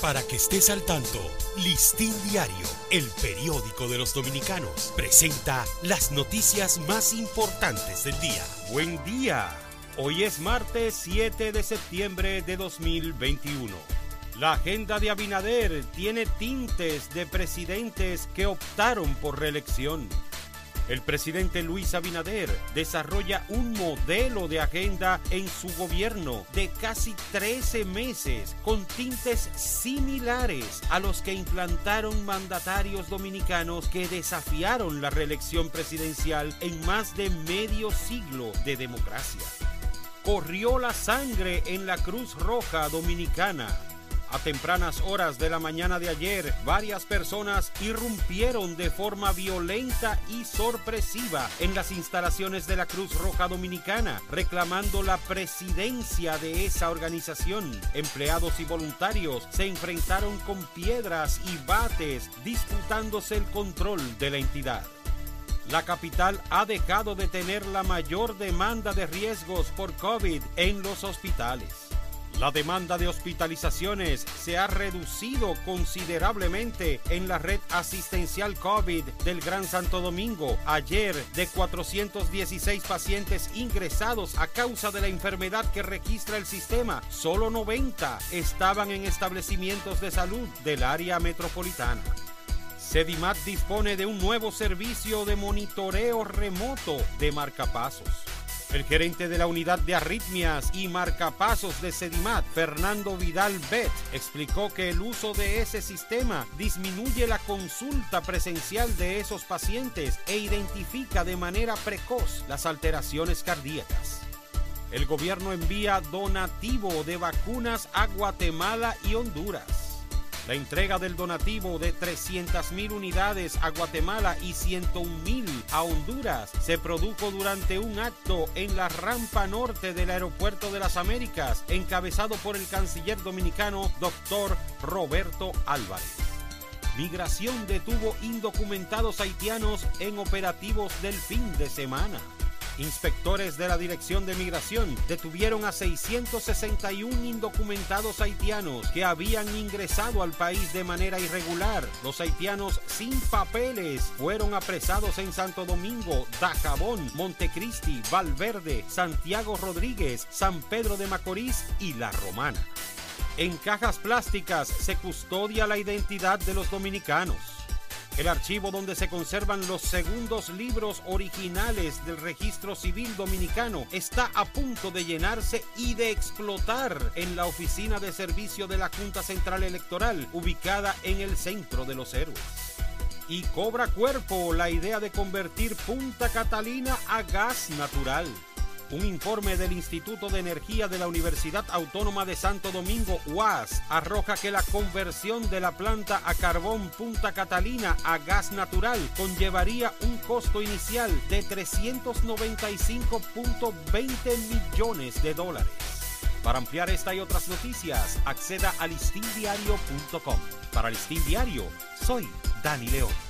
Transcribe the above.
Para que estés al tanto, Listín Diario, el periódico de los dominicanos, presenta las noticias más importantes del día. Buen día. Hoy es martes 7 de septiembre de 2021. La agenda de Abinader tiene tintes de presidentes que optaron por reelección. El presidente Luis Abinader desarrolla un modelo de agenda en su gobierno de casi 13 meses con tintes similares a los que implantaron mandatarios dominicanos que desafiaron la reelección presidencial en más de medio siglo de democracia. Corrió la sangre en la Cruz Roja Dominicana a tempranas horas de la mañana de ayer, varias personas irrumpieron de forma violenta y sorpresiva en las instalaciones de la Cruz Roja Dominicana, reclamando la presidencia de esa organización. Empleados y voluntarios se enfrentaron con piedras y bates, disputándose el control de la entidad. La capital ha dejado de tener la mayor demanda de riesgos por COVID en los hospitales. La demanda de hospitalizaciones se ha reducido considerablemente en la red asistencial COVID del Gran Santo Domingo. Ayer, de 416 pacientes ingresados a causa de la enfermedad que registra el sistema, solo 90 estaban en establecimientos de salud del área metropolitana. Sedimat dispone de un nuevo servicio de monitoreo remoto de marcapasos. El gerente de la unidad de arritmias y marcapasos de Sedimat, Fernando Vidal Bet, explicó que el uso de ese sistema disminuye la consulta presencial de esos pacientes e identifica de manera precoz las alteraciones cardíacas. El gobierno envía donativo de vacunas a Guatemala y Honduras. La entrega del donativo de 300.000 unidades a Guatemala y 101.000 a Honduras se produjo durante un acto en la rampa norte del Aeropuerto de las Américas, encabezado por el canciller dominicano Dr. Roberto Álvarez. Migración detuvo indocumentados haitianos en operativos del fin de semana. Inspectores de la Dirección de Migración detuvieron a 661 indocumentados haitianos que habían ingresado al país de manera irregular. Los haitianos sin papeles fueron apresados en Santo Domingo, Dajabón, Montecristi, Valverde, Santiago Rodríguez, San Pedro de Macorís y La Romana. En cajas plásticas se custodia la identidad de los dominicanos. El archivo donde se conservan los segundos libros originales del registro civil dominicano está a punto de llenarse y de explotar en la oficina de servicio de la Junta Central Electoral, ubicada en el centro de los héroes. Y cobra cuerpo la idea de convertir Punta Catalina a gas natural. Un informe del Instituto de Energía de la Universidad Autónoma de Santo Domingo, UAS, arroja que la conversión de la planta a carbón Punta Catalina a gas natural conllevaría un costo inicial de 395.20 millones de dólares. Para ampliar esta y otras noticias, acceda a listindiario.com. Para Listín Diario, soy Dani León.